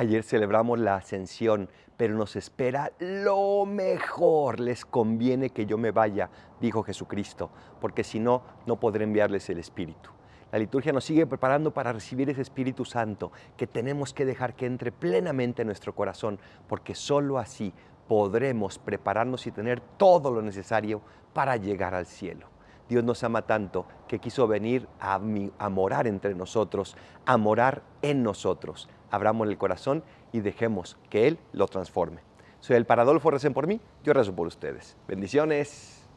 Ayer celebramos la ascensión, pero nos espera lo mejor. Les conviene que yo me vaya, dijo Jesucristo, porque si no, no podré enviarles el Espíritu. La liturgia nos sigue preparando para recibir ese Espíritu Santo que tenemos que dejar que entre plenamente en nuestro corazón, porque sólo así podremos prepararnos y tener todo lo necesario para llegar al cielo. Dios nos ama tanto que quiso venir a, morar entre nosotros, a morar en nosotros. Abramos el corazón y dejemos que Él lo transforme. Soy el Paradolfo, recen por mí, yo rezo por ustedes. Bendiciones.